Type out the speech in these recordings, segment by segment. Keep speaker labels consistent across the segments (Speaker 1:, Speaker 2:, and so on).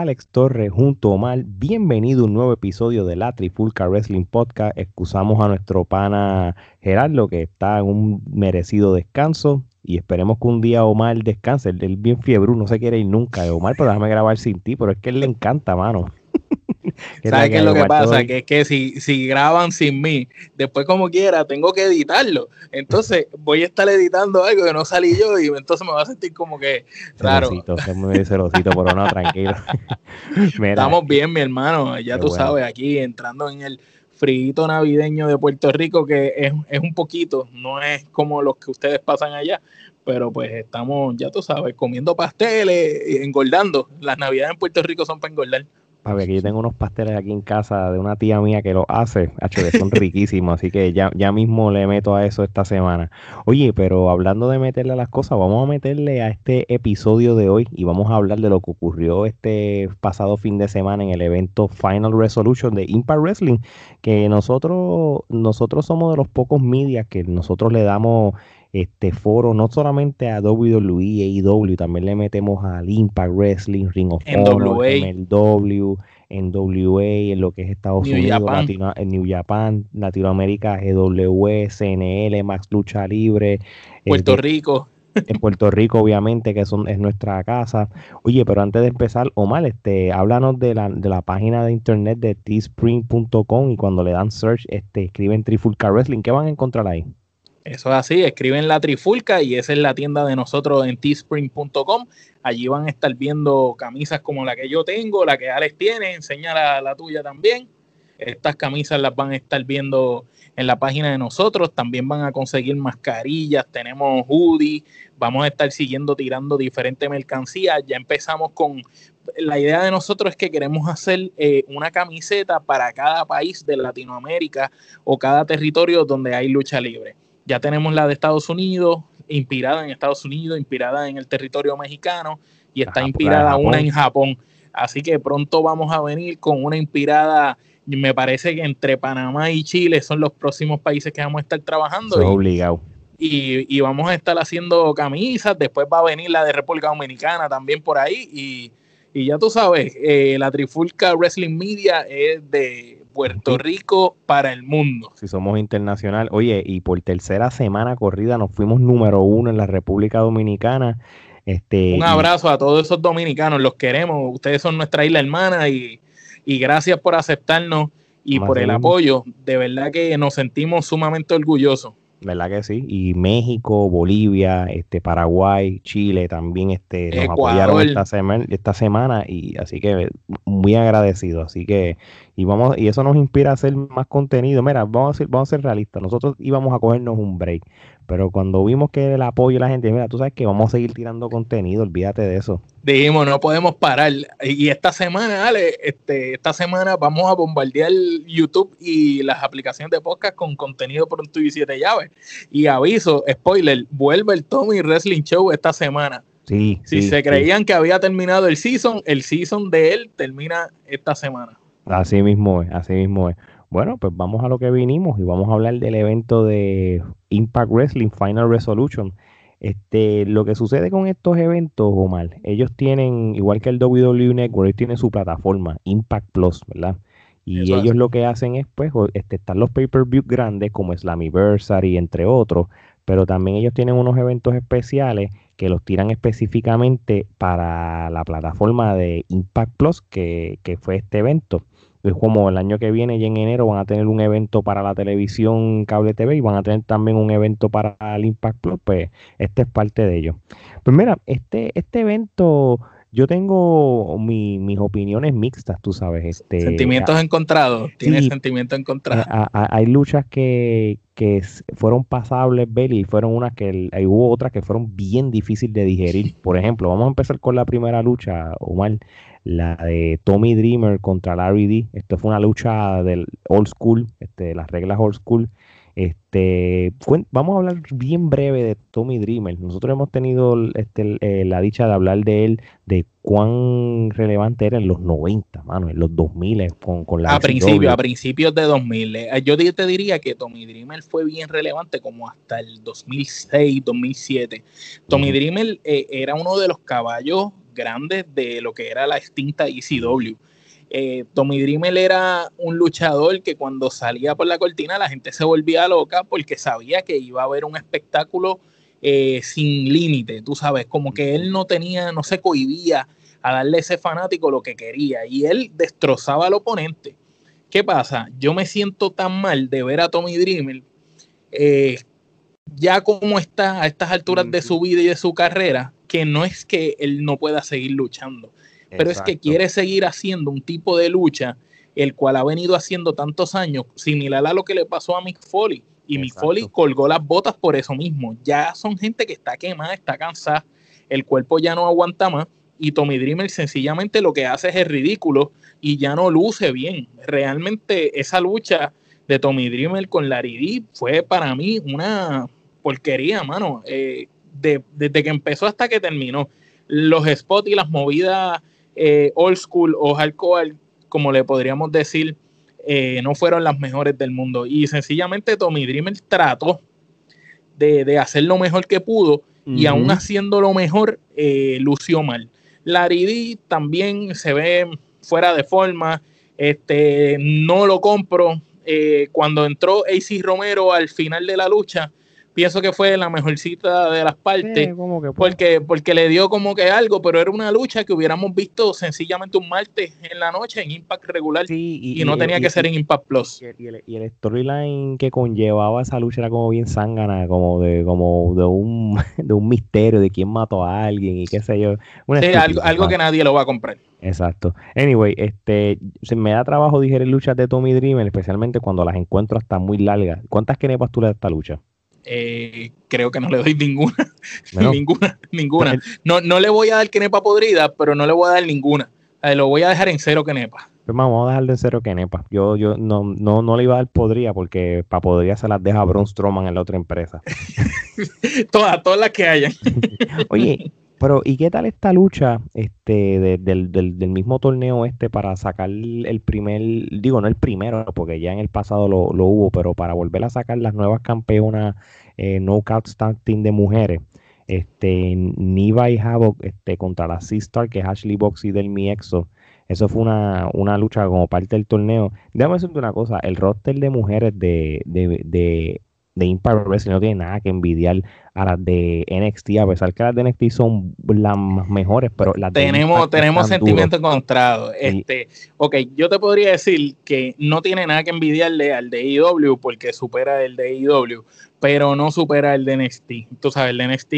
Speaker 1: Alex Torres junto a Omar. Bienvenido a un nuevo episodio de la Trifulca Wrestling Podcast. Excusamos a nuestro pana Gerardo que está en un merecido descanso y esperemos que un día Omar descanse. Él, bien fiebre, no se quiere ir nunca. Omar, pero déjame grabar sin ti, pero es que él le encanta, mano.
Speaker 2: ¿Sabes qué es lo que pasa? Que es que si, si graban sin mí, después como quiera, tengo que editarlo. Entonces voy a estar editando algo que no salí yo y entonces me va a sentir como que raro.
Speaker 1: Celosito, muy celosito, pero no, tranquilo.
Speaker 2: Estamos bien, mi hermano. Ya tú sabes, aquí entrando en el frito navideño de Puerto Rico, que es, es un poquito, no es como los que ustedes pasan allá, pero pues estamos, ya tú sabes, comiendo pasteles, engordando. Las navidades en Puerto Rico son para engordar.
Speaker 1: Papi, aquí yo tengo unos pasteles aquí en casa de una tía mía que los hace, que son riquísimos, así que ya, ya mismo le meto a eso esta semana. Oye, pero hablando de meterle a las cosas, vamos a meterle a este episodio de hoy y vamos a hablar de lo que ocurrió este pasado fin de semana en el evento Final Resolution de Impact Wrestling, que nosotros, nosotros somos de los pocos medias que nosotros le damos este foro no solamente a WWE, AEW, también le metemos al Impact Wrestling, Ring of Honor, MLW, NWA, en lo que es Estados Unidos, en New Japan, Latinoamérica, GW, CNL, Max Lucha Libre,
Speaker 2: Puerto Rico.
Speaker 1: En Puerto Rico, obviamente, que son, es nuestra casa. Oye, pero antes de empezar, Omar, este, háblanos de la, de la página de internet de teespring.com y cuando le dan search, este, escriben Trifulca Wrestling, ¿qué van a encontrar ahí?
Speaker 2: Eso es así, escriben la trifulca y esa es la tienda de nosotros en teespring.com. Allí van a estar viendo camisas como la que yo tengo, la que Alex tiene, enseña la, tuya también. Estas camisas las van a estar viendo en la página de nosotros. También van a conseguir mascarillas, tenemos hoodies, vamos a estar siguiendo tirando diferentes mercancías. Ya empezamos con la idea de nosotros es que queremos hacer eh, una camiseta para cada país de Latinoamérica o cada territorio donde hay lucha libre. Ya tenemos la de Estados Unidos, inspirada en Estados Unidos, inspirada en el territorio mexicano y está inspirada una en Japón. Así que pronto vamos a venir con una inspirada, me parece que entre Panamá y Chile son los próximos países que vamos a estar trabajando.
Speaker 1: y, obligado.
Speaker 2: Y, vamos a estar haciendo camisas, después va a venir la de República Dominicana también por ahí. Y, ya tú sabes, eh, la Trifulca Wrestling Media es de Puerto Rico para el mundo.
Speaker 1: Si somos internacional. Oye, y por tercera semana corrida nos fuimos número uno en la República Dominicana. Este,
Speaker 2: Un abrazo a todos esos dominicanos, los queremos. Ustedes son nuestra isla hermana y, gracias por aceptarnos y por el apoyo. De verdad que nos sentimos sumamente orgullosos.
Speaker 1: ¿Verdad que sí? Y México, Bolivia, este, Paraguay, Chile también este, nos apoyaron esta, semana, esta semana y así que muy agradecido. Así que, y vamos, y eso nos inspira a hacer más contenido. Mira, vamos a ser, vamos a ser realistas. Nosotros íbamos a cogernos un break. Pero cuando vimos que el apoyo de la gente, mira, tú sabes que vamos a seguir tirando contenido, olvídate de eso.
Speaker 2: Dijimos, no podemos parar. Y esta semana, Ale, este, esta semana vamos a bombardear YouTube y las aplicaciones de podcast con contenido por un y siete llaves. Y aviso, spoiler, vuelve el Tommy Wrestling Show esta semana.
Speaker 1: Sí,
Speaker 2: si se creían que había terminado el season, el season de él termina esta semana.
Speaker 1: Así mismo es, así mismo es. Bueno, pues vamos a lo que vinimos y vamos a hablar del evento de Impact Wrestling Final Resolution. Este, lo que sucede con estos eventos, Omar, ellos tienen, igual que el WWE Network, ellos tienen su plataforma, Impact Plus, ¿verdad? Y ellos lo que hacen es, pues, este, están los pay-per-view grandes como Slammiversary, entre otros, pero también ellos tienen unos eventos especiales que los tiran específicamente para la plataforma de Impact Plus, que, que fue este evento es como el año que viene y en enero van a tener un evento para la televisión cable TV y van a tener también un evento para el Impact Plus, pues este es parte de ello. Pues mira, este, este evento, yo tengo mis opiniones mixtas, tú sabes. Este,
Speaker 2: sentimientos encontrados, tiene sentimientos encontrados.
Speaker 1: hay luchas que, que fueron pasables, Belly, y fueron unas que hubo otras que fueron bien difíciles de digerir. Por ejemplo, vamos a empezar con la primera lucha, Omar la de Tommy Dreamer contra Larry D. Esto fue una lucha del old school, este, las reglas old school. Este, vamos a hablar bien breve de Tommy Dreamer. Nosotros hemos tenido este, eh, la dicha de hablar de él, de cuán relevante era en los 90, mano, en los 2000 con, con la...
Speaker 2: A principios, a principios de 2000. Eh, yo te diría que Tommy Dreamer fue bien relevante como hasta el 2006, 2007. Tommy Dreamer eh, era uno de los caballos grandes de lo que era la extinta ECW. Eh, Tommy Dreamer era un luchador que cuando salía por la cortina la gente se volvía loca porque sabía que iba a haber un espectáculo eh, sin límite, tú sabes, como que él no tenía, no se cohibía a darle a ese fanático lo que quería y él destrozaba al oponente. ¿Qué pasa? Yo me siento tan mal de ver a Tommy Dreamer eh, ya como está a estas alturas de su vida y de su carrera, que no es que él no pueda seguir luchando, pero es que quiere seguir haciendo un tipo de lucha el cual ha venido haciendo tantos años, similar a lo que le pasó a Mick Foley. Y Mick Foley colgó las botas por eso mismo. Ya son gente que está quemada, está cansada, el cuerpo ya no aguanta más. Y Tommy Dreamer sencillamente lo que hace es el ridículo y ya no luce bien. Realmente esa lucha de Tommy Dreamer con Larry D fue para mí una porquería, mano. Eh, desde que empezó hasta que terminó. Los spots y las movidas eh, old school o hardcore, como le podríamos decir, eh, no fueron las mejores del mundo. Y sencillamente Tommy Dreamer trató de, hacer lo mejor que pudo y aún haciendo lo mejor, lució mal. Larry D también se ve fuera de forma, este, no lo compro. cuando entró AC Romero al final de la lucha, pienso que fue la mejor cita de las partes, porque, porque le dio como que algo, pero era una lucha que hubiéramos visto sencillamente un martes en la noche en Impact regular y, no tenía que ser en Impact Plus.
Speaker 1: Y el, y el, storyline que conllevaba esa lucha era como bien zángana, como de, como de un, de un misterio de quién mató a alguien y qué sé yo.
Speaker 2: algo, algo que nadie lo va a comprar.
Speaker 1: Exacto. Anyway, este, se me da trabajo digerir luchas de Tommy Dreamer, especialmente cuando las encuentro hasta muy largas. ¿Cuántas kenepas tú le das a esta lucha?
Speaker 2: Eh, creo que no le doy ninguna. ninguna, ninguna. No, no le voy a dar quenepa podrida, pero no le voy a dar ninguna. lo voy a dejar en cero quenepa.
Speaker 1: Pues vamos a dejarlo en cero quenepa. Yo, yo no, no, no le iba a dar podrida porque para podrida se las deja Braun Strowman en la otra empresa.
Speaker 2: todas, todas las que hayan.
Speaker 1: Oye, pero ¿y qué tal esta lucha este, del, del, mismo torneo este para sacar el primer, digo no el primero, porque ya en el pasado lo, hubo, pero para volver a sacar las nuevas campeonas eh, no Starting de mujeres? Este, Niva y Havoc este, contra la C-Star, que es Ashley Box y del Mi Exo. Eso fue una, una, lucha como parte del torneo. Déjame decirte una cosa, el roster de mujeres de, de, de de Impact Wrestling no tiene nada que envidiar a las de NXT, a pesar que las de NXT son las mejores, pero las
Speaker 2: tenemos, tenemos sentimientos encontrados. Este, ok, yo te podría decir que no tiene nada que envidiarle al de IW porque supera el de IW, pero no supera el de NXT. Tú sabes, el de NXT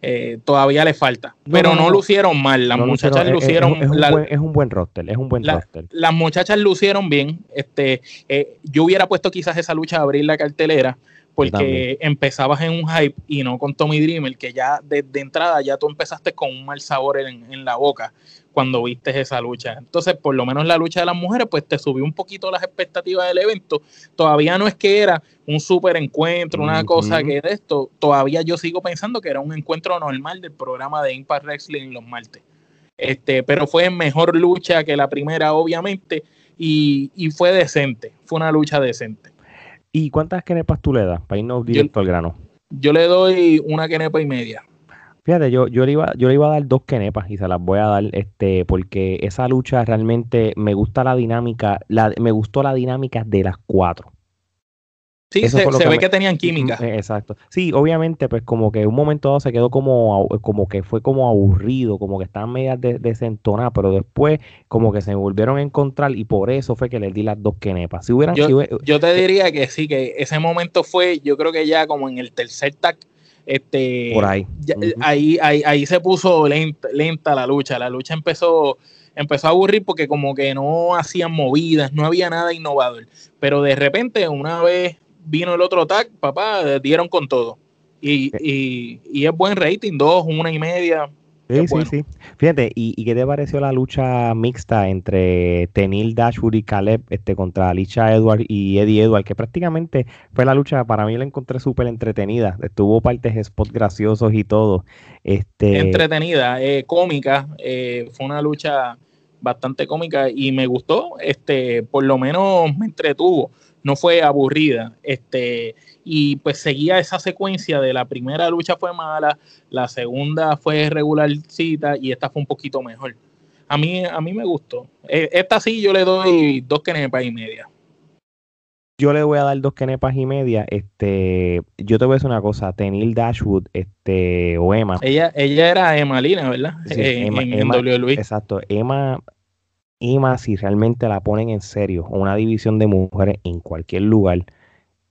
Speaker 2: eh, todavía le falta. pero no, lucieron mal. Las muchachas lucieron.
Speaker 1: Es, un buen, es, un buen, roster. Es un buen roster.
Speaker 2: Las muchachas lucieron bien. Este, eh, yo hubiera puesto quizás esa lucha a abrir la cartelera porque empezabas en un hype y no con Tommy Dreamer, que ya desde entrada ya tú empezaste con un mal sabor en, en, la boca cuando viste esa lucha. Entonces, por lo menos la lucha de las mujeres, pues te subió un poquito las expectativas del evento. Todavía no es que era un super encuentro, una cosa que de esto, todavía yo sigo pensando que era un encuentro normal del programa de Impact Wrestling los martes. Este, pero fue mejor lucha que la primera, obviamente, y, y fue decente, fue una lucha decente.
Speaker 1: ¿Y cuántas kenepas tú le das para irnos directo al grano?
Speaker 2: Yo le doy una kenepa y media.
Speaker 1: Fíjate, yo, yo, le iba, yo le iba a dar dos kenepas y se las voy a dar este, porque esa lucha realmente me gusta la dinámica, la, me gustó la dinámica de las cuatro.
Speaker 2: Sí, se, ve que tenían química.
Speaker 1: Exacto. Sí, obviamente, pues como que un momento dado se quedó como, como que fue como aburrido, como que estaban medias de, desentonadas, pero después como que se volvieron a encontrar y por eso fue que les di las dos quenepas. Si hubieran,
Speaker 2: yo, yo te diría que sí, que ese momento fue, yo creo que ya como en el tercer tag, este,
Speaker 1: por ahí.
Speaker 2: ahí, ahí, ahí, se puso lenta, lenta la lucha. La lucha empezó empezó a aburrir porque como que no hacían movidas, no había nada innovador. Pero de repente, una vez vino el otro tag, papá, dieron con todo. Y, y, y es buen rating, dos, una y media.
Speaker 1: Sí, sí, sí. Fíjate, ¿y, qué te pareció la lucha mixta entre Tenil Dashwood y Caleb este, contra Alicia Edward y Eddie Edward? Que prácticamente fue la lucha, para mí la encontré súper entretenida. Estuvo partes de spots graciosos y todo. Este...
Speaker 2: Entretenida, eh, cómica. Eh, fue una lucha bastante cómica y me gustó, este, por lo menos me entretuvo, no fue aburrida, este, y pues seguía esa secuencia de la primera lucha fue mala, la segunda fue regularcita y esta fue un poquito mejor. A mí, a mí me gustó. E, esta sí yo le doy dos kenepas y media.
Speaker 1: Yo le voy a dar dos kenepas y media. Este, yo te voy a decir una cosa, Tenil Dashwood, este, o Emma.
Speaker 2: Ella, ella era Emma Lina, ¿verdad?
Speaker 1: en, WWE. Exacto. Emma, Emma, si realmente la ponen en serio, una división de mujeres en cualquier lugar,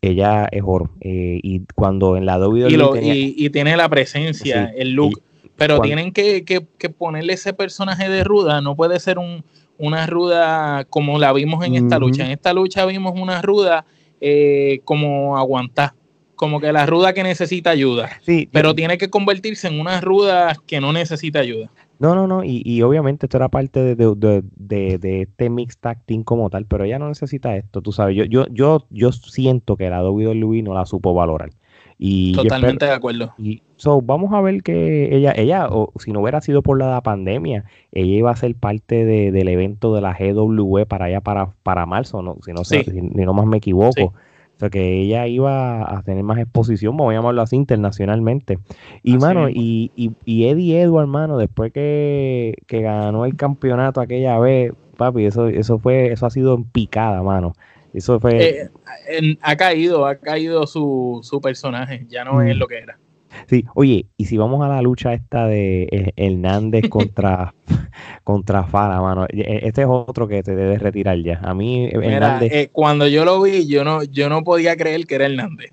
Speaker 1: ella es oro. Eh, y cuando en la WWE.
Speaker 2: Y, tiene la presencia, el look. pero tienen que, ponerle ese personaje de ruda, no puede ser un, una ruda como la vimos en esta lucha. En esta lucha vimos una ruda eh, como aguantar, como que la ruda que necesita ayuda. Sí, pero tiene que convertirse en una ruda que no necesita ayuda.
Speaker 1: No, no, no, y, y obviamente esto era parte de, de, de, de, este mix tag team como tal, pero ella no necesita esto, tú sabes, yo, yo, yo, yo siento que la WWE no la supo valorar. Y
Speaker 2: Totalmente de acuerdo.
Speaker 1: Y so, vamos a ver que ella, ella, o si no hubiera sido por la pandemia, ella iba a ser parte de, del evento de la GW para allá para, para marzo, no, si no sé, si, no más me equivoco. O sea, que ella iba a tener más exposición, vamos a llamarlo así, internacionalmente. Y, mano, y, y, Eddie Edward, mano, después que, ganó el campeonato aquella vez, papi, eso, eso fue, eso ha sido en picada, mano. Eso fue...
Speaker 2: Eh, ha caído, ha caído su, su personaje, ya no es lo que era.
Speaker 1: Sí, oye, y si vamos a la lucha esta de eh, Hernández contra, contra Fara, mano, e, este es otro que te debes retirar ya. A mí,
Speaker 2: Hernández... Eh, cuando yo lo vi, yo no, yo no podía creer que era Hernández.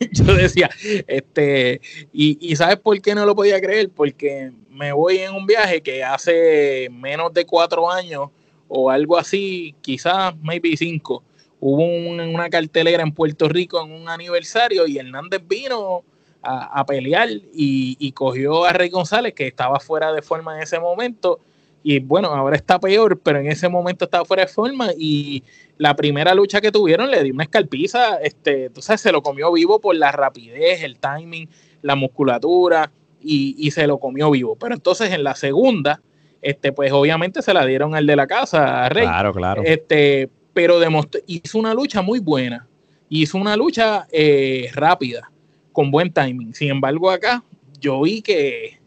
Speaker 2: yo decía, este, y, y ¿sabes por qué no lo podía creer? Porque me voy en un viaje que hace menos de cuatro años o algo así, quizás, maybe cinco, hubo una cartelera en Puerto Rico en un aniversario y Hernández vino a, pelear y, cogió a Rey González, que estaba fuera de forma en ese momento. Y bueno, ahora está peor, pero en ese momento estaba fuera de forma. Y la primera lucha que tuvieron le dio una escalpiza. Este, entonces se lo comió vivo por la rapidez, el timing, la musculatura y, se lo comió vivo. Pero entonces en la segunda, este, pues obviamente se la dieron al de la casa, a Rey.
Speaker 1: Claro, claro.
Speaker 2: Este, pero demostró, hizo una lucha muy buena. Hizo una lucha eh, rápida con buen timing. Sin embargo, acá yo vi que,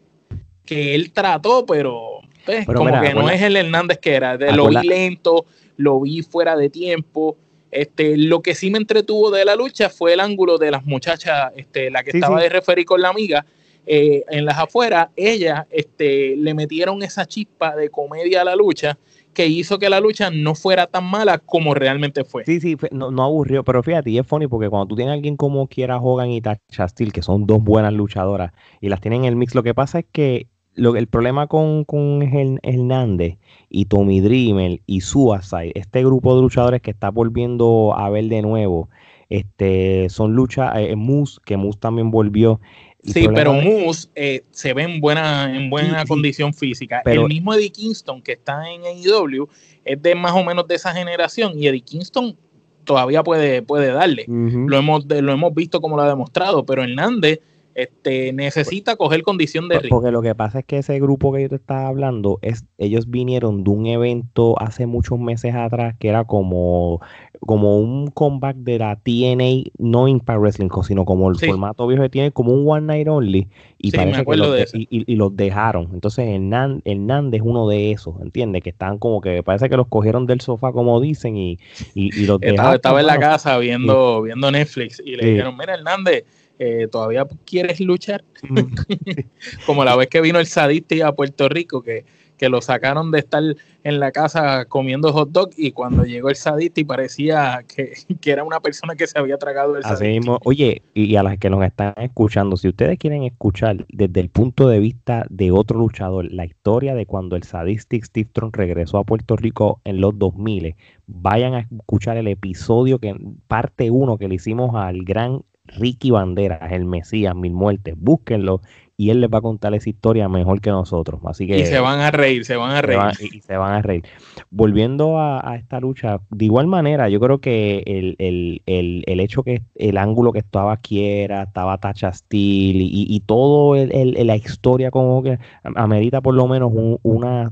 Speaker 2: que él trató, pero, pues, como que no es el Hernández que era. De, lo vi lento, lo vi fuera de tiempo. Este, lo que sí me entretuvo de la lucha fue el ángulo de las muchachas, este, la que estaba de referir con la amiga, eh, en las afueras, ella este, le metieron esa chispa de comedia a la lucha que hizo que la lucha no fuera tan mala como realmente fue.
Speaker 1: Sí, sí, no, no aburrió, pero fíjate, y es funny porque cuando tú tienes a alguien como Kiera Hogan y Tasha Steel, que son dos buenas luchadoras, y las tienen en el mix, lo que pasa es que el problema con, con Hernández y Tommy Dreamer y Suicide, este grupo de luchadores que está volviendo a ver de nuevo, este, son luchas, eh, Moose, que Moose también volvió,
Speaker 2: Sí, pero Moose eh, se ve en buena, en buena condición física. el mismo Eddie Kingston que está en AEW es de más o menos de esa generación y Eddie Kingston todavía puede, puede darle. lo, hemos, lo hemos visto como lo ha demostrado, pero Hernández este, necesita coger condición de
Speaker 1: ritmo. Porque lo que pasa es que ese grupo que yo te estaba hablando, es, ellos vinieron de un evento hace muchos meses atrás que era como, como un comeback de la TNA, no Impact Wrestling, sino como el formato viejo que tiene, como un One Night Only, y parece que los, y, los dejaron. Entonces Hernández, Hernández es uno de esos, ¿entiendes? Que están como que parece que los cogieron del sofá, como dicen, y, y, los
Speaker 2: dejaron. Estaba, en la casa viendo, viendo Netflix y le dijeron, mira Hernández, eh, todavía quieres luchar. Como la vez que vino el Sadisti a Puerto Rico, que, que, lo sacaron de estar en la casa comiendo hot dog y cuando llegó el Sadisti parecía que, era una persona que se había tragado el
Speaker 1: Así Mismo, oye, y a las que nos están escuchando, si ustedes quieren escuchar desde el punto de vista de otro luchador la historia de cuando el Sadistic Steve Tron regresó a Puerto Rico en los 2000, vayan a escuchar el episodio que parte uno que le hicimos al gran Ricky Banderas, el Mesías, Mil Muertes, búsquenlo y él les va a contar esa historia mejor que nosotros. Así que,
Speaker 2: y se van a reír, se van a reír.
Speaker 1: y, se van a reír. Volviendo a, esta lucha, de igual manera, yo creo que el, el, el, el hecho que el ángulo que estaba aquí era, estaba Tacha Steel y, y todo la historia como que amerita por lo menos una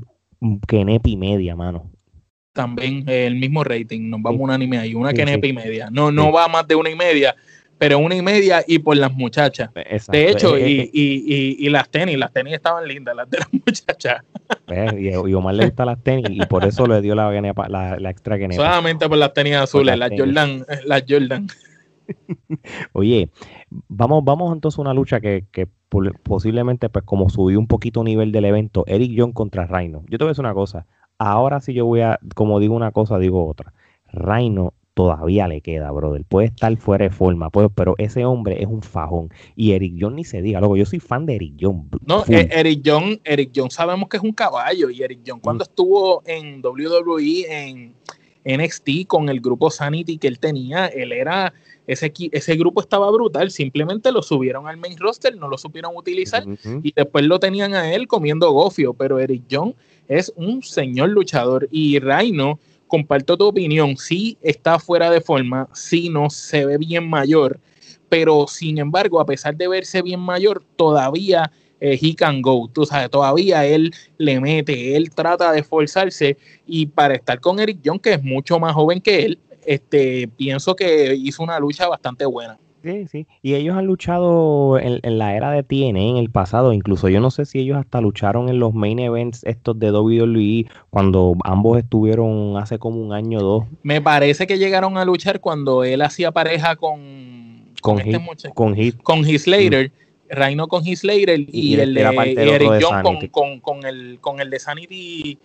Speaker 1: Kenepa y media, mano.
Speaker 2: También eh, el mismo rating, nos vamos un anime ahí, una y media. No, no va más de una y media, pero una y media y por las muchachas. De hecho, y, y, y, las tenis, las tenis estaban lindas, las de las muchachas.
Speaker 1: Y, Omar le gusta las tenis y por eso le dio la, la, la extra Kenepa.
Speaker 2: Solamente por las tenis azules, las, Jordan, las Jordan.
Speaker 1: Oye, vamos, vamos entonces a una lucha que, que posiblemente, pues como subió un poquito nivel del evento, Eric John contra Reino. Yo te voy a decir una cosa, ahora sí yo voy a, como digo una cosa, digo otra. Reino todavía le queda, brother. Puede estar fuera de forma, pues, pero ese hombre es un fajón. Y Eric John ni se diga, loco, yo soy fan de Eric John.
Speaker 2: No, eh, Eric John, Eric John sabemos que es un caballo. Y Eric John cuando mm. estuvo en WWE, en NXT, con el grupo Sanity que él tenía, él era ese, ese grupo estaba brutal, simplemente lo subieron al main roster, no lo supieron utilizar y después lo tenían a él comiendo gofio, pero Eric Young es un señor luchador y Reino, comparto tu opinión, sí está fuera de forma, sí no se ve bien mayor, pero sin embargo, a pesar de verse bien mayor, todavía he can go, tú sabes, todavía él le mete, él trata de esforzarse y para estar con Eric Young, que es mucho más joven que él, este, pienso que hizo una lucha bastante buena.
Speaker 1: Sí, sí. Y ellos han luchado en, la era de TNA en el pasado. Incluso yo no sé si ellos hasta lucharon en los main events estos de WWE cuando ambos estuvieron hace como un año o dos.
Speaker 2: Me parece que llegaron a luchar cuando él hacía pareja con
Speaker 1: con, este
Speaker 2: con, con Heath Slater. Mm. Reino con Heath Slater y, el de, Eric John con, con, el, con el de Sanity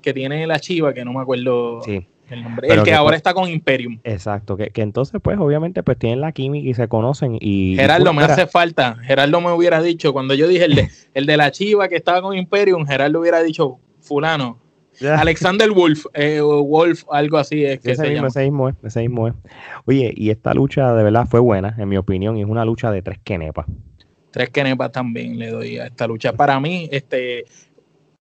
Speaker 2: que tiene la chiva, que no me acuerdo. Sí el nombre. el que, ahora pues está con Imperium.
Speaker 1: Exacto, que, entonces pues obviamente pues tienen la química y se conocen y...
Speaker 2: Gerardo, me hace falta, Gerardo me hubiera dicho, cuando yo dije el de, el de la chiva que estaba con Imperium, Gerardo hubiera dicho, fulano, Alexander Wolf, eh, Wolf, algo así es que
Speaker 1: ese, mismo, ese mismo es, ese mismo es. Oye, y esta lucha de verdad fue buena, en mi opinión, y es una lucha de tres kenepas.
Speaker 2: Tres kenepas también le doy a esta lucha. Para mí, este,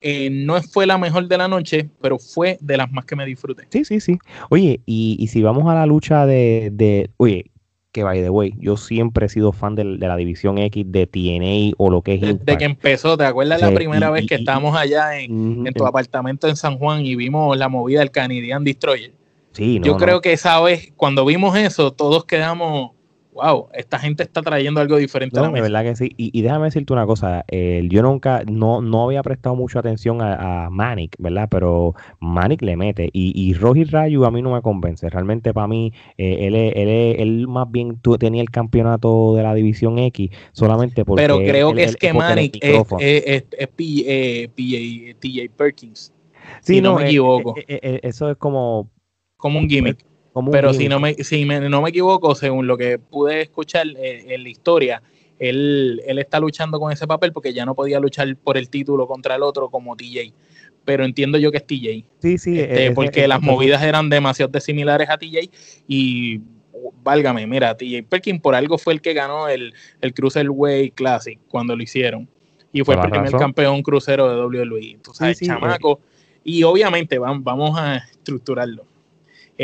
Speaker 2: eh, no fue la mejor de la noche, pero fue de las más que me disfruté.
Speaker 1: Sí, sí, sí. Oye, y, si vamos a la lucha de, de, oye, que by the way, yo siempre he sido fan de, la división X de TNA o lo que es
Speaker 2: Desde que empezó, ¿te acuerdas la primera vez que estábamos allá en, tu apartamento en San Juan y vimos la movida del Canadian Destroyer? Sí, no, Yo creo que esa vez, cuando vimos eso, todos quedamos wow, esta gente está trayendo algo diferente
Speaker 1: a la De verdad que sí. Y, déjame decirte una cosa, yo nunca, no, no había prestado mucha atención a, a Manic, ¿verdad? Pero Manic le mete. Y, y Roji Rayu a mí no me convence. Realmente para mí, eh, él, él, él, más bien tenía el campeonato de la División X solamente porque...
Speaker 2: Pero creo que es que Manic es, es, es, PJ, TJ Perkins.
Speaker 1: Sí, no, me equivoco. Eh, eh, eso es como...
Speaker 2: Como un gimmick. Pero si no me, si no me equivoco, según lo que pude escuchar eh, en la historia, él, él está luchando con ese papel porque ya no podía luchar por el título contra el otro como TJ. Pero entiendo yo que es TJ.
Speaker 1: Sí, sí.
Speaker 2: Este, porque las movidas eran demasiado similares a TJ y válgame, mira, TJ Perkin por algo fue el que ganó el, el Cruiserweight Classic cuando lo hicieron. Y fue el primer campeón crucero de WWE. Tú sabes, chamaco. Y obviamente vamos a estructurarlo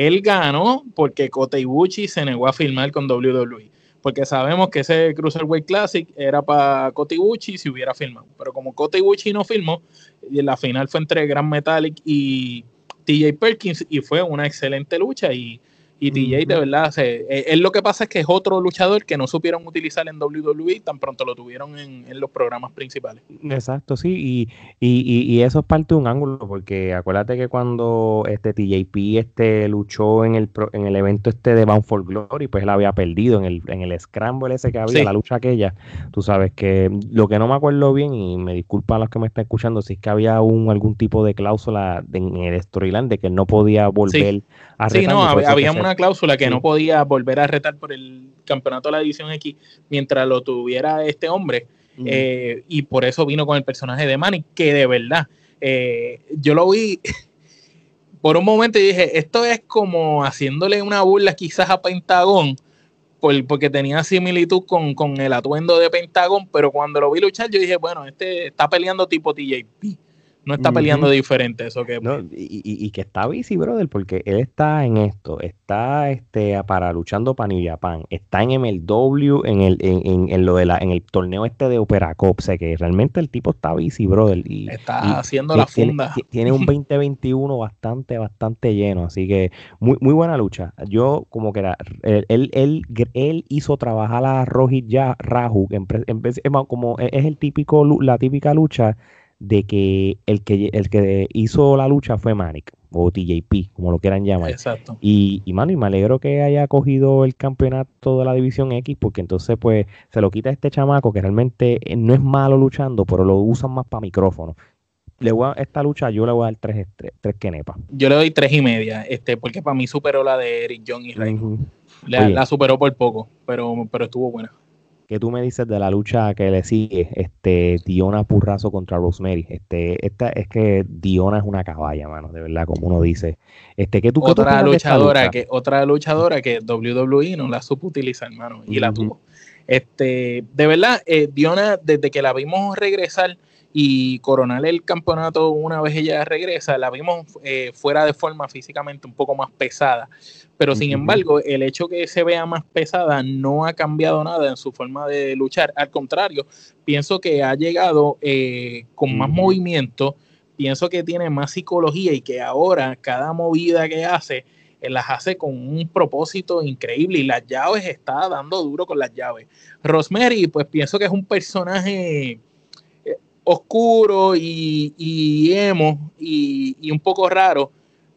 Speaker 2: él ganó porque Kota Ibushi se negó a firmar con WWE. Porque sabemos que ese Cruiserweight Classic era para Kota Ibushi si hubiera firmado. Pero como Kota Ibushi no firmó, la final fue entre Grand Metallic y TJ Perkins y fue una excelente lucha. Y y TJ de verdad, se, eh, él lo que pasa es que es otro luchador que no supieron utilizar en WWE, tan pronto lo tuvieron en, los programas principales.
Speaker 1: Exacto, sí, y, y, y, eso es parte de un ángulo, porque acuérdate que cuando este TJP este, luchó en el, en el evento este de Bound for Glory, pues él había perdido en el, en el Scramble ese que había, la lucha aquella, tú sabes que lo que no me acuerdo bien, y me disculpan los que me están escuchando, si es que había un, algún tipo de cláusula en el storyline de que no podía volver
Speaker 2: a Sí, no, había una cláusula que no podía volver a retar por el campeonato de la División X mientras lo tuviera este hombre. Eh, y por eso vino con el personaje de Manny, que de verdad, eh, yo lo vi por un momento y dije, esto es como haciéndole una burla quizás a Pentagón, porque tenía similitud con, con, el atuendo de Pentagón, pero cuando lo vi luchar yo dije, bueno, este está peleando tipo TJP no está peleando diferente. Eso que,
Speaker 1: y, que está busy, brother, porque él está en esto, está este para luchando para New Japan, está en MLW, en el, en, en, lo de la, en el torneo este de Opera Cop, sé que realmente el tipo está busy, brother. Y,
Speaker 2: está haciendo la funda.
Speaker 1: Tiene, un 2021 bastante, bastante lleno, así que muy, muy buena lucha. Yo como que era, él, él, él, hizo trabajar a Rohit ya Raju, en, como es el típico, la típica lucha de que el que el que hizo la lucha fue Manic o TJP, como lo quieran llamar.
Speaker 2: Exacto.
Speaker 1: Y, y mano, y me alegro que haya cogido el campeonato de la división X, porque entonces pues se lo quita a este chamaco que realmente eh, no es malo luchando, pero lo usan más para micrófono. Le voy a, esta lucha yo le voy a dar tres, tres, tres kenepas.
Speaker 2: Yo le doy tres y media, este, porque para mí superó la de Eric John y Rey. la, la, superó por poco, pero, pero estuvo buena.
Speaker 1: ¿Qué tú me dices de la lucha que le sigue? Este, Diona Purrazo contra Rosemary. Este, esta es que Diona es una caballa, mano, de verdad, como uno dice. Este, ¿qué tú,
Speaker 2: otra luchadora que otra luchadora que WWE no la supo utilizar, hermano, y la tuvo. Este, de verdad, eh, Diona, desde que la vimos regresar y coronar el campeonato una vez ella regresa, la vimos eh, fuera de forma físicamente un poco más pesada. Pero sin embargo, el hecho que se vea más pesada no ha cambiado nada en su forma de luchar. Al contrario, pienso que ha llegado eh, con más movimiento, pienso que tiene más psicología y que ahora cada movida que hace eh, las hace con un propósito increíble y las llaves está dando duro con las llaves. Rosemary, pues pienso que es un personaje oscuro y, emo y, un poco raro,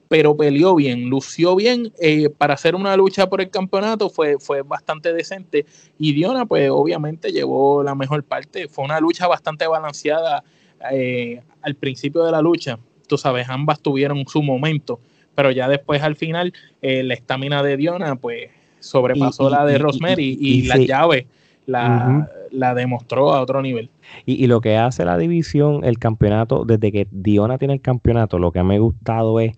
Speaker 2: pero peleó bien, lució bien eh, para hacer una lucha por el campeonato, fue, fue bastante decente. Y Diona pues obviamente llevó la mejor parte, fue una lucha bastante balanceada eh, al principio de la lucha, tú sabes, ambas tuvieron su momento, pero ya después al final eh, la estamina de Diona pues sobrepasó la de Rosemary y, la llave la, la, demostró a otro nivel.
Speaker 1: Y, lo que hace la división, el campeonato, desde que Diona tiene el campeonato, lo que me ha gustado es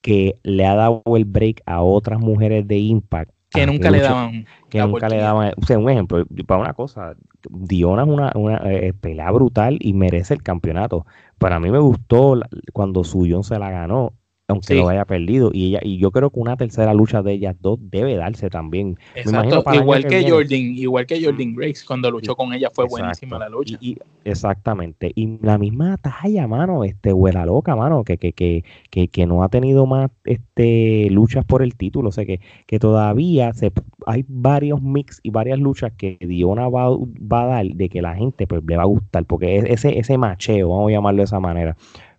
Speaker 1: que le ha dado el break a otras mujeres de Impact.
Speaker 2: Que nunca le daban.
Speaker 1: Que nunca le daban. O sea, un ejemplo, para una cosa, Diona es una, una eh, pelea brutal y merece el campeonato. Para mí me gustó cuando Suyon se la ganó aunque lo haya perdido. Y ella, y yo creo que una tercera lucha de ellas dos debe darse también.
Speaker 2: Exacto, igual que, Jordan, igual que Jordan Grace, cuando luchó con ella fue buenísima la lucha.
Speaker 1: Y, exactamente. Y la misma talla, mano, este huela loca, mano, que, que, que, que, que no ha tenido más este luchas por el título. O sea que, que todavía se, hay varios mix y varias luchas que Diona va, va a dar de que la gente pues, le va a gustar. Porque ese, ese macheo, vamos a llamarlo de esa manera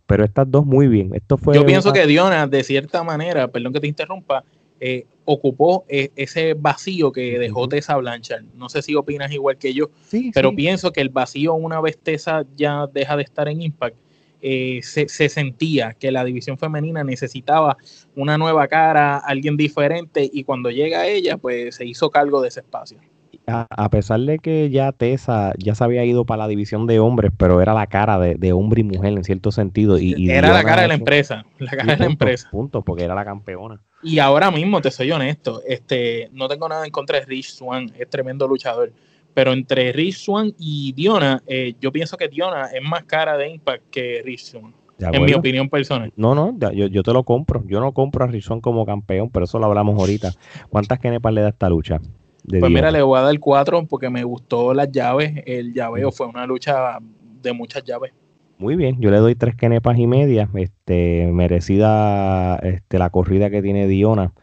Speaker 1: pero estas dos muy bien. Esto fue
Speaker 2: Yo pienso que Diona, de cierta manera, perdón que te interrumpa, eh, ocupó eh, ese vacío que dejó Tessa Blanchard. No sé si opinas igual que yo, pero pienso que el vacío, una vez Tessa ya deja de estar en Impact, eh, se, se, sentía que la división femenina necesitaba una nueva cara, alguien diferente, y cuando llega ella, pues se hizo cargo de ese espacio
Speaker 1: a, pesar de que ya Tessa ya se había ido para la división de hombres, pero era la cara de, hombre y mujer en cierto sentido. Y,
Speaker 2: era la cara de la empresa, la cara de la empresa.
Speaker 1: Punto, porque era la campeona.
Speaker 2: Y ahora mismo, te soy honesto, este, no tengo nada en contra de Rich Swan, es tremendo luchador. Pero entre Rich Swan y Diona, eh, yo pienso que Diona es más cara de Impact que Rich Swan. en mi opinión personal.
Speaker 1: No, no, yo, yo, te lo compro. Yo no compro a Swan como campeón, pero eso lo hablamos ahorita. ¿Cuántas kenepas le da esta lucha?
Speaker 2: Pues mira, le voy a dar cuatro porque me gustó las llaves. El llaveo fue una lucha de muchas llaves.
Speaker 1: Muy bien, yo le doy tres kenepas y media, este, merecida este, la corrida que tiene Diona.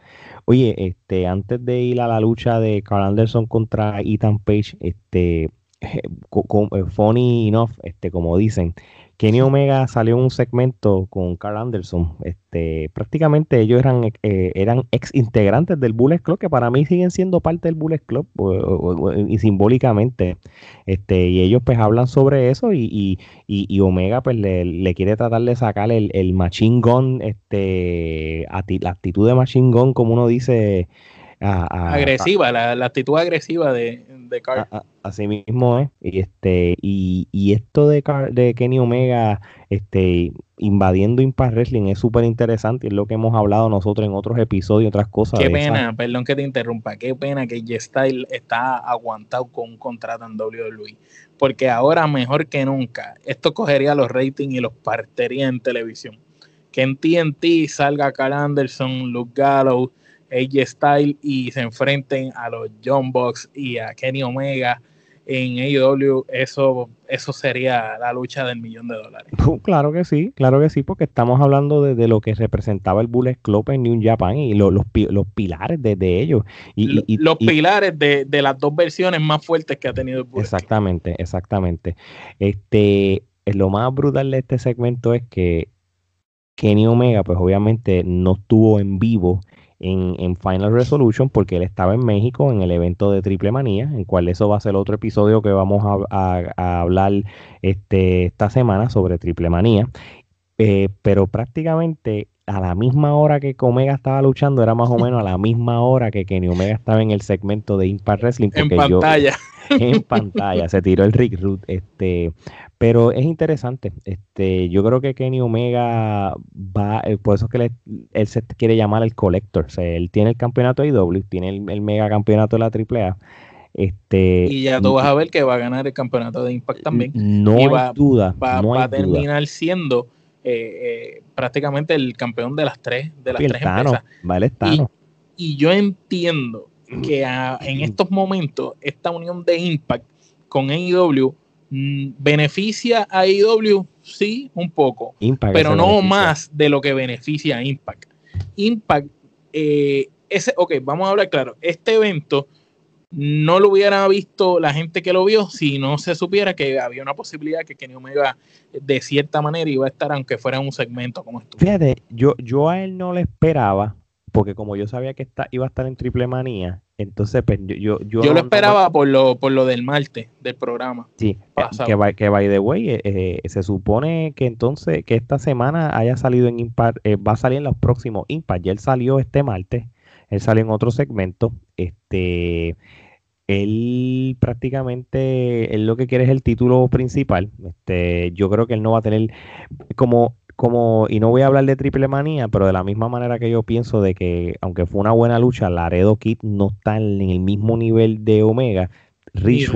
Speaker 1: Oye, este, antes de ir a la lucha de Carl Anderson contra Ethan Page, este, funny enough, este, como dicen, Kenny Omega salió en un segmento con Carl Anderson. Este, prácticamente ellos eran, eh, eran ex integrantes del Bullet Club, que para mí siguen siendo parte del Bullet Club y simbólicamente. Este, y ellos pues hablan sobre eso y, y, Omega pues le, quiere tratar de sacar el, el machine gun, este, la actitud de machine gun, como uno dice.
Speaker 2: Agresiva, la, actitud agresiva de, de Carl.
Speaker 1: así mismo es. Y este, y, y esto de, de Kenny Omega, este, invadiendo Impact Wrestling es súper interesante, es lo que hemos hablado nosotros en otros episodios, otras cosas.
Speaker 2: Qué pena, perdón que te interrumpa, qué pena que G-Style está aguantado con un contrato en WWE, porque ahora mejor que nunca, esto cogería los ratings y los partería en televisión. Que en TNT salga Carl Anderson, Luke Gallows, AJ Style y se enfrenten a los John Box y a Kenny Omega en AEW, eso, eso sería la lucha del millón de dólares.
Speaker 1: Claro que sí, claro que sí, porque estamos hablando de, lo que representaba el Bullet Club en New Japan y los, los, pilares de, ellos. Y,
Speaker 2: los pilares de, las dos versiones más fuertes que ha tenido el
Speaker 1: Bullet Exactamente, exactamente. Este, lo más brutal de este segmento es que Kenny Omega, pues obviamente no estuvo en vivo en, Final Resolution porque él estaba en México en el evento de Triple Manía, en cual eso va a ser otro episodio que vamos a, hablar este, esta semana sobre Triple Manía. Eh, pero prácticamente a la misma hora que Omega estaba luchando, era más o menos a la misma hora que Kenny Omega estaba en el segmento de Impact Wrestling.
Speaker 2: En pantalla.
Speaker 1: en pantalla, se tiró el Rick Root. Este, pero es interesante. Este, yo creo que Kenny Omega va, eh, por eso es que él se quiere llamar el Collector. O sea, él tiene el campeonato de IW, tiene el, mega campeonato de la AAA. Este,
Speaker 2: y ya tú vas a ver que va a ganar el campeonato de Impact también.
Speaker 1: No hay duda.
Speaker 2: Va, a terminar siendo eh, eh, prácticamente el campeón de las tres, de las tres empresas. Y, y, yo entiendo que en estos momentos esta unión de Impact con AEW Mm, ¿Beneficia a IW? Sí, un poco. pero no más de lo que beneficia a Impact. Impact, eh, ese, ok, vamos a hablar claro. Este evento no lo hubiera visto la gente que lo vio si no se supiera que había una posibilidad que Kenny Omega de cierta manera iba a estar, aunque fuera un segmento como esto.
Speaker 1: Fíjate, yo, yo a él no le esperaba, porque como yo sabía que está, iba a estar en Triple Manía, entonces, pues, yo, yo,
Speaker 2: yo, lo esperaba por lo, por lo del martes del programa.
Speaker 1: Sí, que, by, que by the way, eh, eh, se supone que entonces que esta semana haya salido en Impact, eh, va a salir en los próximos Impact. Ya él salió este martes, él salió en otro segmento. Este, él prácticamente, él lo que quiere es el título principal. Este, yo creo que él no va a tener como como, y no voy a hablar de triple manía, pero de la misma manera que yo pienso de que, aunque fue una buena lucha, Laredo Kid no está en el mismo nivel de Omega.
Speaker 2: Rich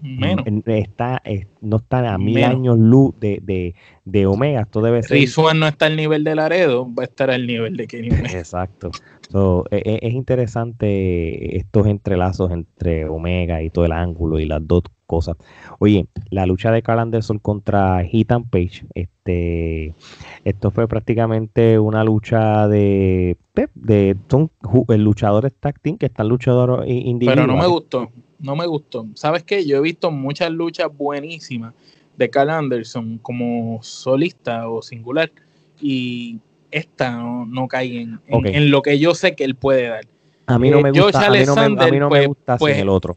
Speaker 2: menos.
Speaker 1: Está, no está a mil años luz de, de, Omega. Esto debe ser.
Speaker 2: Rich no está al nivel de Laredo, va a estar al nivel de Kenny
Speaker 1: Exacto. E, e, es, interesante estos entrelazos entre Omega y todo el ángulo y las dos cosas. Oye, la lucha de Carl Anderson contra Ethan Page, este, esto fue prácticamente una lucha de, de, son luchadores tag team que están luchadores individuales.
Speaker 2: Pero no me gustó, no me gustó. ¿Sabes qué? Yo he visto muchas luchas buenísimas de Carl Anderson como solista o singular y esta no, cae en, lo que yo sé que él puede dar.
Speaker 1: A mí no me gusta, a mí no me, gusta sin el otro.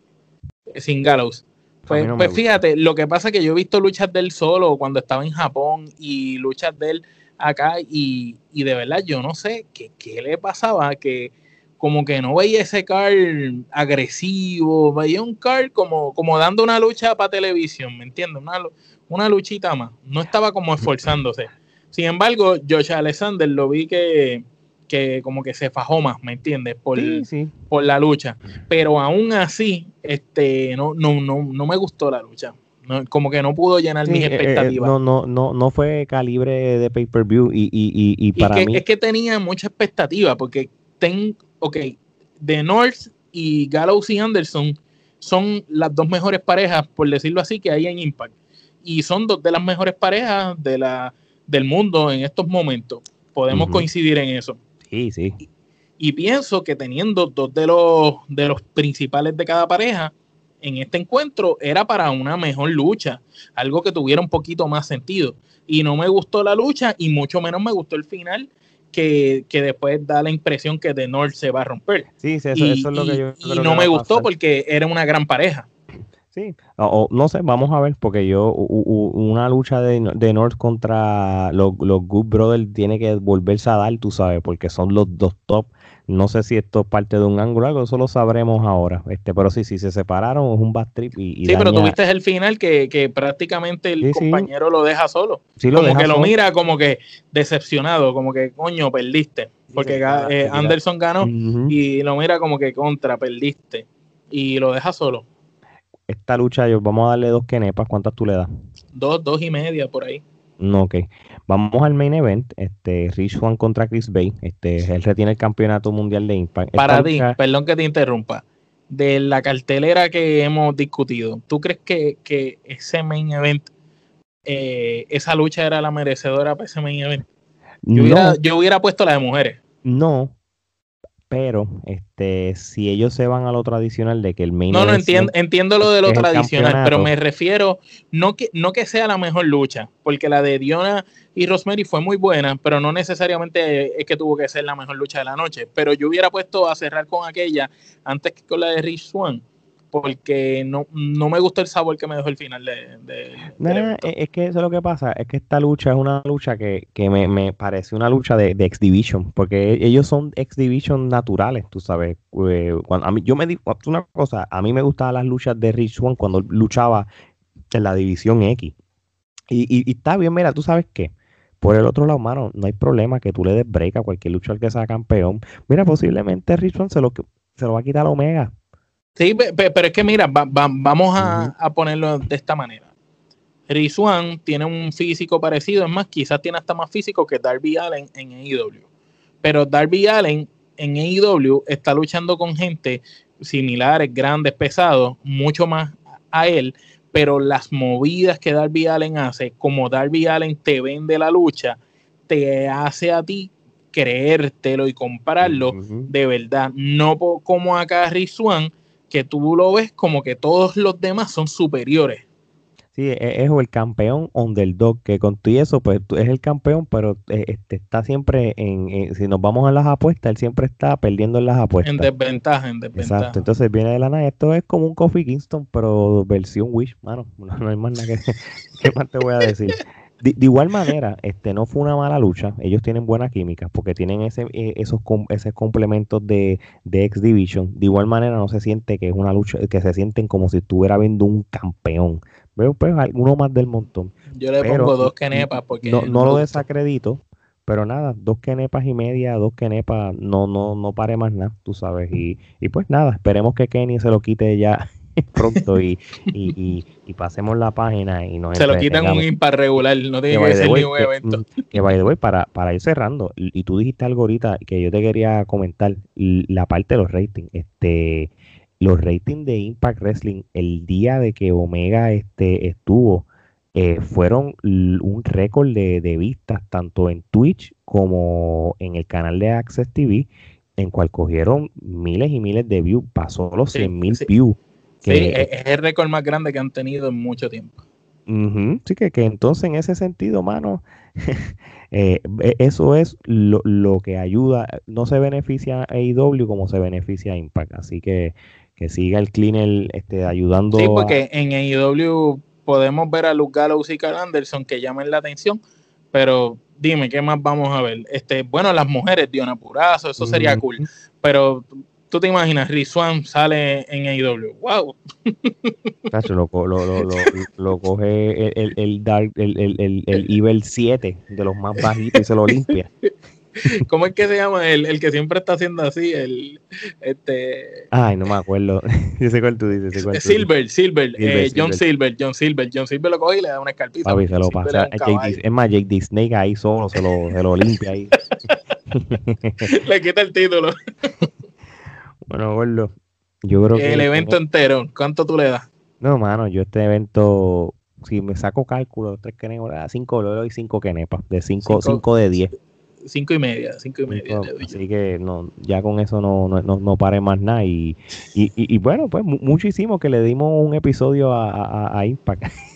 Speaker 2: Sin Gallows. Pues, pues fíjate, lo que pasa es que yo he visto luchas de él solo cuando estaba en Japón y luchas de él acá y, de verdad yo no sé qué, le pasaba, que como que no veía ese Carl agresivo, veía un Carl como, como dando una lucha para televisión, ¿me entiendes? Una, una luchita más, no estaba como esforzándose. Sin embargo, Josh Alexander lo vi que, que como que se fajó más, ¿me entiendes? Por, por la lucha. Pero aún así, este, no, no, no, no me gustó la lucha. como que no pudo llenar mis eh, eh, expectativas.
Speaker 1: no, no, no, no fue calibre de pay-per-view y, y, y, para
Speaker 2: que,
Speaker 1: mí...
Speaker 2: Es que tenía mucha expectativa porque ten, ok, The North y Gallows y Anderson son las dos mejores parejas, por decirlo así, que hay en Impact. Y son dos de las mejores parejas de la, del mundo en estos momentos. Podemos coincidir en eso.
Speaker 1: Sí, sí.
Speaker 2: Y, pienso que teniendo dos de los, de los principales de cada pareja en este encuentro era para una mejor lucha, algo que tuviera un poquito más sentido. Y no me gustó la lucha y mucho menos me gustó el final. Que, después da la impresión que The North se va a romper.
Speaker 1: Sí, sí eso, es lo que yo
Speaker 2: Y no me gustó porque era una gran pareja.
Speaker 1: Sí, o, no sé, vamos a ver, porque yo, una lucha de, de North contra los, los Good Brothers tiene que volverse a dar, tú sabes, porque son los dos top. No sé si esto es parte de un ángulo, algo, eso lo sabremos ahora. Este, pero sí, si se separaron, es un bad trip. Y,
Speaker 2: sí, pero tuviste el final que, que prácticamente el compañero lo deja solo. Sí, lo como que lo mira como que decepcionado, como que coño, perdiste. Porque eh, Anderson ganó y lo mira como que contra, perdiste. Y lo deja solo
Speaker 1: esta lucha, yo, vamos a darle dos kenepas. ¿Cuántas tú le das?
Speaker 2: Dos, dos y media por ahí.
Speaker 1: No, ok. Vamos al main event. Este, Rich Swan contra Chris Bay. Este, él retiene el campeonato mundial de Impact.
Speaker 2: Para ti, perdón que te interrumpa. De la cartelera que hemos discutido, ¿tú crees que, ese main event, eh, esa lucha era la merecedora para ese main event? Yo, hubiera, yo hubiera puesto la de mujeres.
Speaker 1: No, pero este si ellos se van a lo tradicional de que el main
Speaker 2: no no entiendo entiendo lo de lo tradicional pero me refiero no que no que sea la mejor lucha porque la de Diona y Rosemary fue muy buena pero no necesariamente es que tuvo que ser la mejor lucha de la noche. Pero yo hubiera puesto a cerrar con aquella antes que con la de Rich Swan porque no, no me gustó el sabor que me dejó el final de,
Speaker 1: es que eso es lo que pasa, es que esta lucha es una lucha que, me, me, parece una lucha de, de X-Division, porque ellos son X-Division naturales, tú sabes. Eh, cuando, a mí, yo me digo una cosa, a mí me gustaban las luchas de Rich Swan cuando luchaba en la división X. Y, y, está bien, mira, tú sabes qué. Por el otro lado, mano, no hay problema que tú le des break a cualquier luchador que sea campeón. Mira, posiblemente Rich Swan se lo, se lo va a quitar a Omega
Speaker 2: Sí, pero es que mira, vamos a, ponerlo de esta manera. Rizwan tiene un físico parecido, es más, quizás tiene hasta más físico que Darby Allen en AEW. Pero Darby Allen en AEW está luchando con gente similares, grandes, pesados, mucho más a él, pero las movidas que Darby Allen hace, como Darby Allen te vende la lucha, te hace a ti creértelo y comprarlo de verdad. No como acá Rizwan que tú lo ves como que todos los demás son superiores.
Speaker 1: Sí, e, es, el campeón underdog, que con y eso, pues es el campeón, pero eh, este, está siempre en, si nos vamos a las apuestas, él siempre está perdiendo en las apuestas.
Speaker 2: En desventaja, en desventaja. Exacto,
Speaker 1: entonces viene de la nada, esto es como un Coffee Kingston, pero versión Wish, mano, no, hay más nada que, ¿qué más te voy a decir. De, igual manera, este no fue una mala lucha. Ellos tienen buena química porque tienen ese, eh, esos, esos complementos de, de X Division. De igual manera, no se siente que es una lucha, que se sienten como si estuviera viendo un campeón. Veo pues uno más del montón.
Speaker 2: Yo le pongo dos kenepas porque.
Speaker 1: No, no lo desacredito, pero nada, dos kenepas y media, dos kenepas, no, no, no pare más nada, tú sabes. Y, y pues nada, esperemos que Kenny se lo quite ya pronto y, y, y, pasemos la página y nos
Speaker 2: Se lo quitan un impar regular, no tiene que, ser ningún evento.
Speaker 1: Mm, que, vaya de para, para ir cerrando, y tú dijiste algo ahorita que yo te quería comentar, la parte de los ratings. Este, los ratings de Impact Wrestling el día de que Omega este, estuvo, eh, fueron un récord de, de vistas tanto en Twitch como en el canal de Access TV en cual cogieron miles y miles de views, pasó los 100 mil views
Speaker 2: sí, es el récord más grande que han tenido en mucho tiempo.
Speaker 1: sí, que, que, entonces en ese sentido, mano, eh, e, eso es lo, que ayuda, no se beneficia a AEW como se beneficia a Impact, así que que siga el cleaner este, ayudando.
Speaker 2: Sí, porque en AEW podemos ver a Luke Gallows y Carl Anderson que llamen la atención, pero dime, ¿qué más vamos a ver? Este, bueno, las mujeres, Diona Purazo, eso sería cool, pero tú te imaginas, Rizwan sale en AEW. ¡Wow!
Speaker 1: lo, lo, lo, lo, coge el, el, Dark, el, el, el, Evil 7 de los más bajitos y se lo limpia.
Speaker 2: ¿Cómo es que se llama? El, el que siempre está haciendo así, el este.
Speaker 1: Ay, no me acuerdo. Yo sé cuál tú dices.
Speaker 2: Cuál Silver, Silver, eh, John Silver, John Silver, John Silver lo coge y le da una escarpita.
Speaker 1: Papi, se lo pasa. Es más, Jake D. Snake ahí solo se lo, se lo limpia ahí.
Speaker 2: le quita el título.
Speaker 1: Bueno, gordo, yo creo que...
Speaker 2: El evento entero, ¿cuánto tú le das?
Speaker 1: No, mano, yo este evento, si me saco cálculo, tres kenepas, cinco le doy cinco kenepas, de cinco, cinco, de diez.
Speaker 2: Cinco y media, cinco y media.
Speaker 1: así que no, ya con eso no, no, no, pare más nada. Y, y, y, bueno, pues muchísimo que le dimos un episodio a, a, a Impact.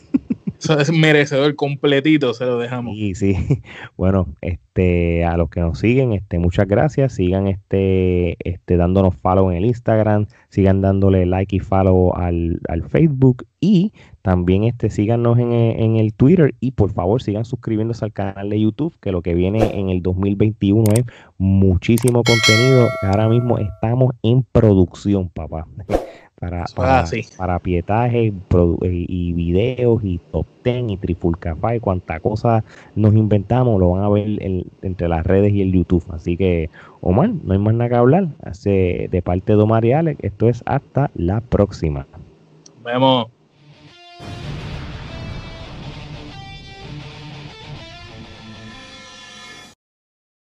Speaker 2: Es merecedor completito, se lo dejamos.
Speaker 1: Sí, sí. Bueno, este, a los que nos siguen, este, muchas gracias. Sigan este, este, dándonos follow en el Instagram, sigan dándole like y follow al, al Facebook y también este, síganos en, en, el Twitter y por favor sigan suscribiéndose al canal de YouTube, que lo que viene en el 2021 es muchísimo contenido. Ahora mismo estamos en producción, papá para, para, para, pietaje y videos y top ten y trifulcafá y cuánta cosa nos inventamos lo van a ver entre las redes y el YouTube. Así que, Omar, no hay más nada que hablar. Hace, de parte de Omar y Alex, esto es hasta la próxima.
Speaker 2: vemos.